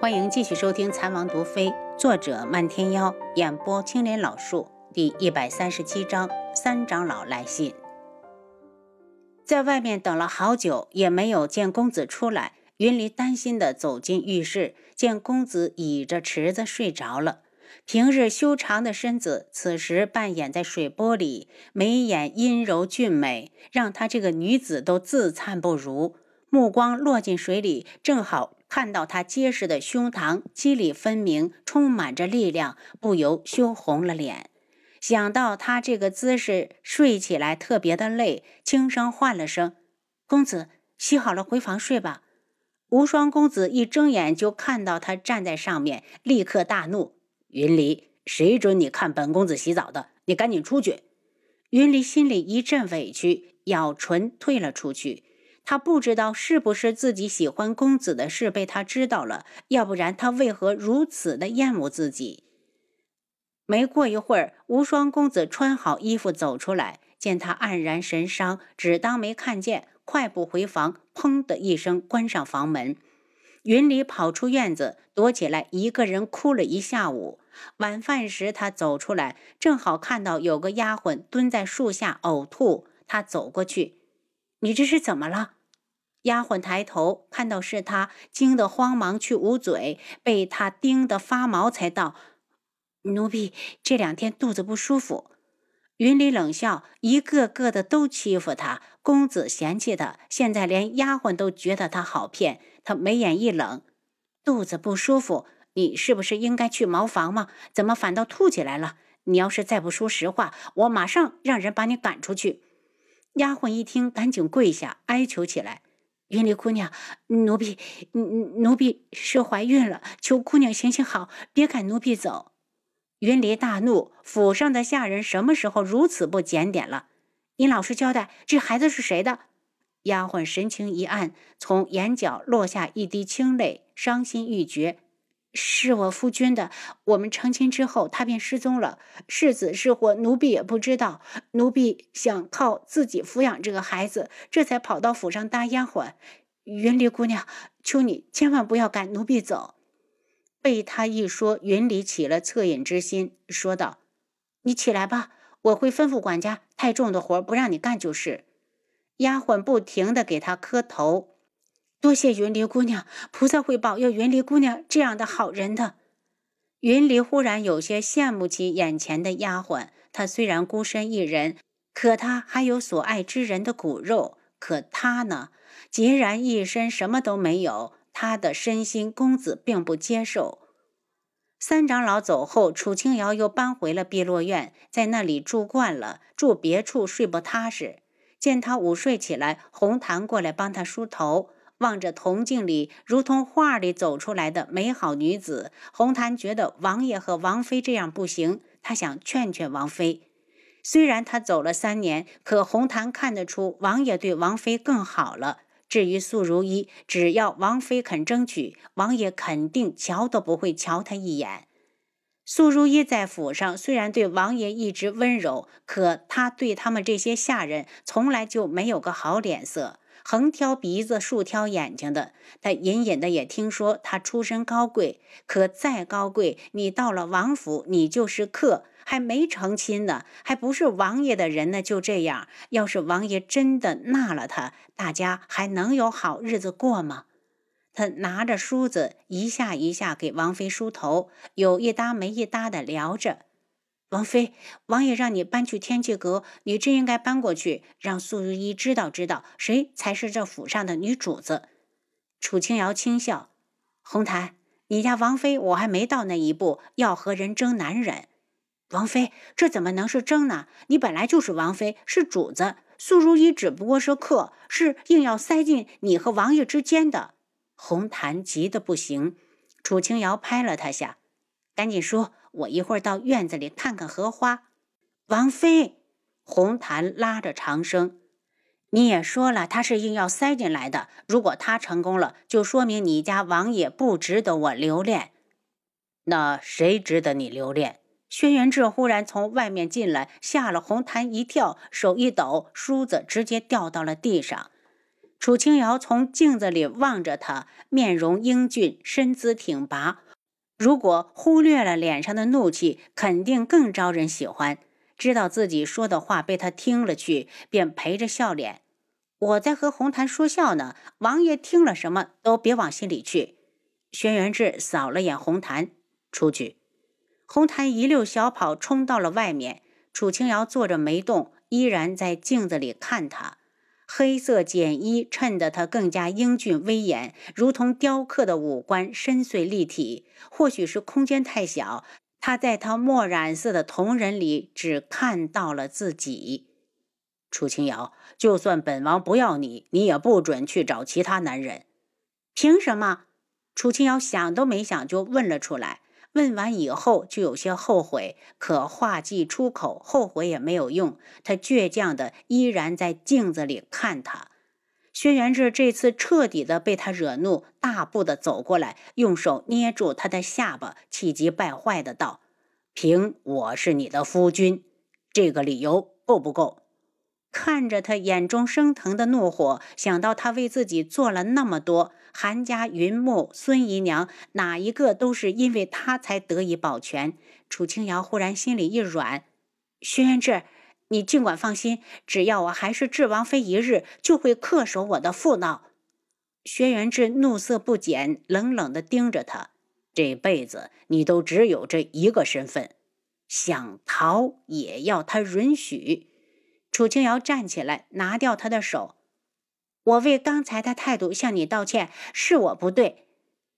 欢迎继续收听《残王毒妃》，作者漫天妖，演播青莲老树，第一百三十七章三长老来信。在外面等了好久，也没有见公子出来。云离担心的走进浴室，见公子倚着池子睡着了。平日修长的身子，此时半掩在水波里，眉眼阴柔俊美，让她这个女子都自惭不如。目光落进水里，正好。看到他结实的胸膛，肌理分明，充满着力量，不由羞红了脸。想到他这个姿势睡起来特别的累，轻声唤了声：“公子，洗好了回房睡吧。”无双公子一睁眼就看到他站在上面，立刻大怒：“云离，谁准你看本公子洗澡的？你赶紧出去！”云离心里一阵委屈，咬唇退了出去。他不知道是不是自己喜欢公子的事被他知道了，要不然他为何如此的厌恶自己？没过一会儿，无双公子穿好衣服走出来，见他黯然神伤，只当没看见，快步回房，砰的一声关上房门。云里跑出院子，躲起来，一个人哭了一下午。晚饭时，他走出来，正好看到有个丫鬟蹲在树下呕吐，他走过去：“你这是怎么了？”丫鬟抬头看到是他，惊得慌忙去捂嘴，被他盯得发毛，才道：“奴婢这两天肚子不舒服。”云里冷笑：“一个个的都欺负他，公子嫌弃他，现在连丫鬟都觉得他好骗。”他眉眼一冷：“肚子不舒服，你是不是应该去茅房吗？怎么反倒吐起来了？你要是再不说实话，我马上让人把你赶出去。”丫鬟一听，赶紧跪下哀求起来。云离姑娘，奴婢，奴婢是怀孕了，求姑娘行行好，别赶奴婢走。云离大怒，府上的下人什么时候如此不检点了？你老实交代，这孩子是谁的？丫鬟神情一暗，从眼角落下一滴清泪，伤心欲绝。是我夫君的，我们成亲之后，他便失踪了，是死是活，奴婢也不知道。奴婢想靠自己抚养这个孩子，这才跑到府上当丫鬟。云离姑娘，求你千万不要赶奴婢走。被他一说，云离起了恻隐之心，说道：“你起来吧，我会吩咐管家，太重的活不让你干就是。”丫鬟不停的给他磕头。多谢云离姑娘，菩萨会保佑云离姑娘这样的好人的。云离忽然有些羡慕起眼前的丫鬟，她虽然孤身一人，可她还有所爱之人的骨肉。可她呢，孑然一身，什么都没有。她的身心，公子并不接受。三长老走后，楚清瑶又搬回了碧落院，在那里住惯了，住别处睡不踏实。见他午睡起来，红檀过来帮他梳头。望着铜镜里如同画里走出来的美好女子，红檀觉得王爷和王妃这样不行。他想劝劝王妃。虽然他走了三年，可红檀看得出王爷对王妃更好了。至于素如一，只要王妃肯争取，王爷肯定瞧都不会瞧他一眼。素如一在府上虽然对王爷一直温柔，可他对他们这些下人从来就没有个好脸色。横挑鼻子竖挑眼睛的，他隐隐的也听说他出身高贵，可再高贵，你到了王府，你就是客，还没成亲呢，还不是王爷的人呢。就这样，要是王爷真的纳了他，大家还能有好日子过吗？他拿着梳子一下一下给王妃梳头，有一搭没一搭的聊着。王妃，王爷让你搬去天际阁，你真应该搬过去，让素如一知道知道谁才是这府上的女主子。楚清瑶轻笑：“红檀，你家王妃我还没到那一步，要和人争男人。王妃，这怎么能是争呢？你本来就是王妃，是主子，素如一只不过是客，是硬要塞进你和王爷之间的。”红檀急得不行，楚清瑶拍了他下：“赶紧说。”我一会儿到院子里看看荷花。王妃，红檀拉着长生：“你也说了，他是硬要塞进来的。如果他成功了，就说明你家王爷不值得我留恋。那谁值得你留恋？”轩辕志忽然从外面进来，吓了红檀一跳，手一抖，梳子直接掉到了地上。楚清瑶从镜子里望着他，面容英俊，身姿挺拔。如果忽略了脸上的怒气，肯定更招人喜欢。知道自己说的话被他听了去，便陪着笑脸：“我在和红檀说笑呢，王爷听了什么都别往心里去。”轩辕志扫了眼红檀，出去。红檀一溜小跑冲到了外面。楚清瑶坐着没动，依然在镜子里看他。黑色简衣衬得他更加英俊威严，如同雕刻的五官深邃立体。或许是空间太小，他在他墨染色的瞳仁里只看到了自己。楚清瑶，就算本王不要你，你也不准去找其他男人。凭什么？楚清瑶想都没想就问了出来。问完以后就有些后悔，可话既出口，后悔也没有用。他倔强的依然在镜子里看他。轩辕志这次彻底的被他惹怒，大步的走过来，用手捏住他的下巴，气急败坏的道：“凭我是你的夫君，这个理由够不够？”看着他眼中升腾的怒火，想到他为自己做了那么多。韩家、云木、孙姨娘，哪一个都是因为他才得以保全？楚清瑶忽然心里一软，轩辕志，你尽管放心，只要我还是智王妃一日，就会恪守我的妇道。轩辕志怒色不减，冷冷地盯着他：这辈子你都只有这一个身份，想逃也要他允许。楚清瑶站起来，拿掉他的手。我为刚才的态度向你道歉，是我不对。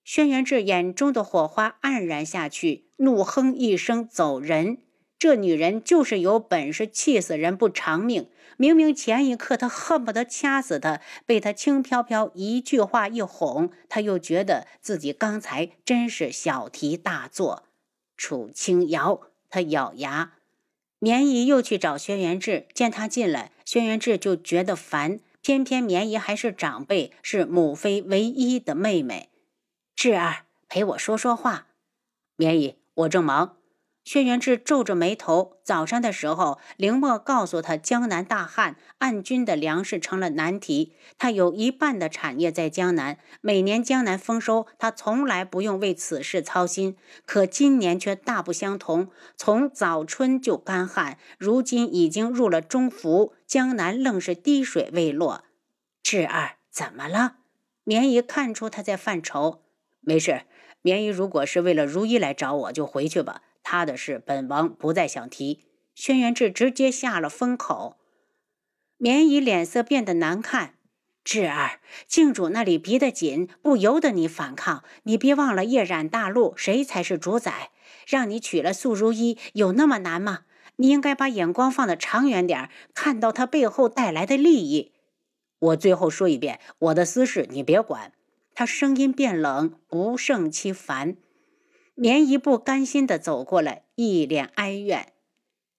轩辕志眼中的火花黯然下去，怒哼一声，走人。这女人就是有本事气死人不偿命。明明前一刻他恨不得掐死她，被他轻飘飘一句话一哄，他又觉得自己刚才真是小题大做。楚清瑶，他咬牙。绵姨又去找轩辕志，见他进来，轩辕志就觉得烦。偏偏绵姨还是长辈，是母妃唯一的妹妹。智儿，陪我说说话。绵姨，我正忙。轩辕志皱着眉头。早上的时候，凌墨告诉他，江南大旱，按军的粮食成了难题。他有一半的产业在江南，每年江南丰收，他从来不用为此事操心。可今年却大不相同，从早春就干旱，如今已经入了中伏。江南愣是滴水未落，智儿怎么了？棉姨看出他在犯愁，没事。棉姨如果是为了如一来找我，就回去吧。他的事，本王不再想提。轩辕志直接下了封口。绵姨脸色变得难看，智儿，靖主那里逼得紧，不由得你反抗。你别忘了，夜染大陆，谁才是主宰？让你娶了素如一，有那么难吗？你应该把眼光放得长远点，看到他背后带来的利益。我最后说一遍，我的私事你别管。他声音变冷，不胜其烦。绵姨不甘心地走过来，一脸哀怨：“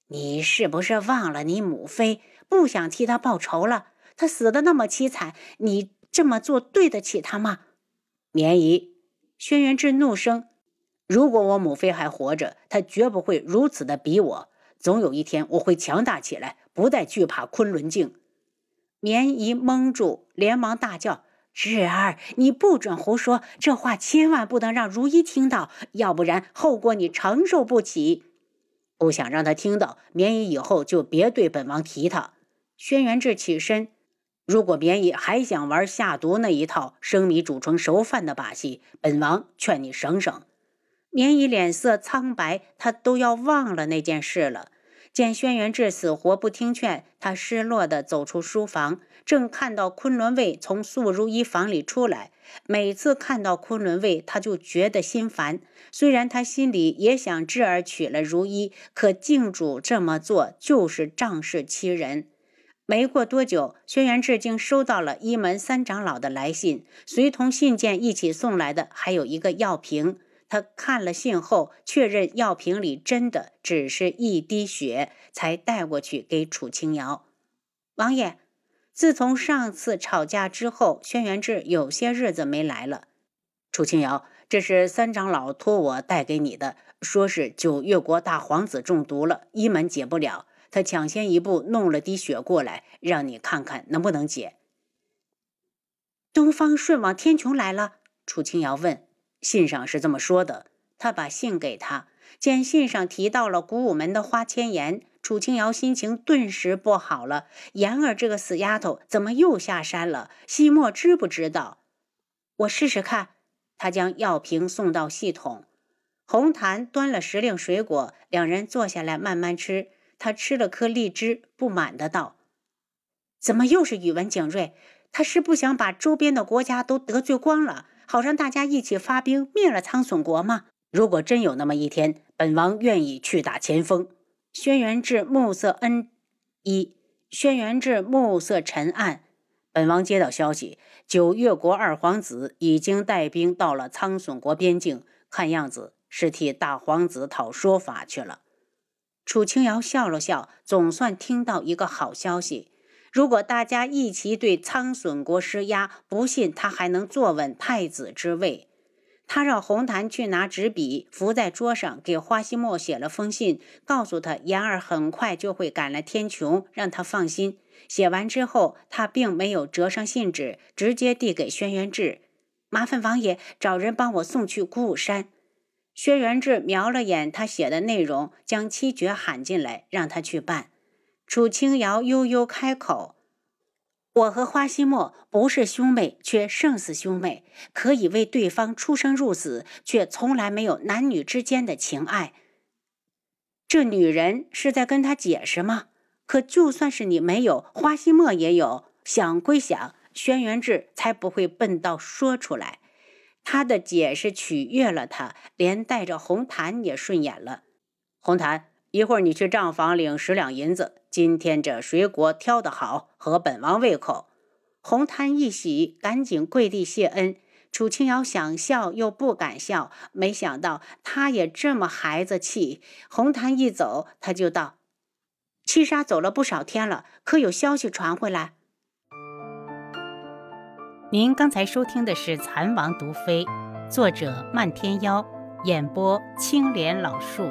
你是不是忘了你母妃？不想替她报仇了？她死的那么凄惨，你这么做对得起她吗？”绵姨，轩辕志怒声：“如果我母妃还活着，她绝不会如此的逼我。”总有一天我会强大起来，不再惧怕昆仑镜。绵姨蒙住，连忙大叫：“智儿，你不准胡说！这话千万不能让如一听到，要不然后果你承受不起。”不想让他听到，绵姨以后就别对本王提他。轩辕志起身，如果绵姨还想玩下毒那一套，生米煮成熟饭的把戏，本王劝你省省。绵姨脸色苍白，她都要忘了那件事了。见轩辕志死活不听劝，他失落地走出书房，正看到昆仑卫从素如一房里出来。每次看到昆仑卫，他就觉得心烦。虽然他心里也想智儿娶了如一，可靖主这么做就是仗势欺人。没过多久，轩辕志竟收到了一门三长老的来信，随同信件一起送来的还有一个药瓶。他看了信后，确认药瓶里真的只是一滴血，才带过去给楚清瑶。王爷，自从上次吵架之后，轩辕志有些日子没来了。楚清瑶，这是三长老托我带给你的，说是九月国大皇子中毒了，一门解不了，他抢先一步弄了滴血过来，让你看看能不能解。东方顺往天穹来了？楚清瑶问。信上是这么说的。他把信给他，见信上提到了古武门的花千颜，楚清瑶心情顿时不好了。妍儿这个死丫头怎么又下山了？西莫知不知道？我试试看。他将药瓶送到系统。红檀端了时令水果，两人坐下来慢慢吃。他吃了颗荔枝，不满的道：“怎么又是宇文景睿？他是不想把周边的国家都得罪光了，好让大家一起发兵灭了苍隼国吗？如果真有那么一天，本王愿意去打前锋。”轩辕志暮色恩一，轩辕志暮色沉暗。本王接到消息，九月国二皇子已经带兵到了苍隼国边境，看样子是替大皇子讨说法去了。楚清瑶笑了笑，总算听到一个好消息。如果大家一起对苍隼国施压，不信他还能坐稳太子之位。他让红檀去拿纸笔，伏在桌上给花希墨写了封信，告诉他妍儿很快就会赶来天穹，让他放心。写完之后，他并没有折上信纸，直接递给轩辕志：“麻烦王爷找人帮我送去鼓舞山。”轩辕志瞄了眼他写的内容，将七绝喊进来，让他去办。楚清瑶悠悠开口：“我和花希墨不是兄妹，却胜似兄妹，可以为对方出生入死，却从来没有男女之间的情爱。”这女人是在跟他解释吗？可就算是你没有，花希墨也有。想归想，轩辕志才不会笨到说出来。他的解释取悦了他，连带着红檀也顺眼了。红檀，一会儿你去账房领十两银子。今天这水果挑得好，合本王胃口。红檀一喜，赶紧跪地谢恩。楚清瑶想笑又不敢笑，没想到他也这么孩子气。红檀一走，他就道：“七杀走了不少天了，可有消息传回来？”您刚才收听的是《蚕王毒妃》，作者漫天妖，演播青莲老树。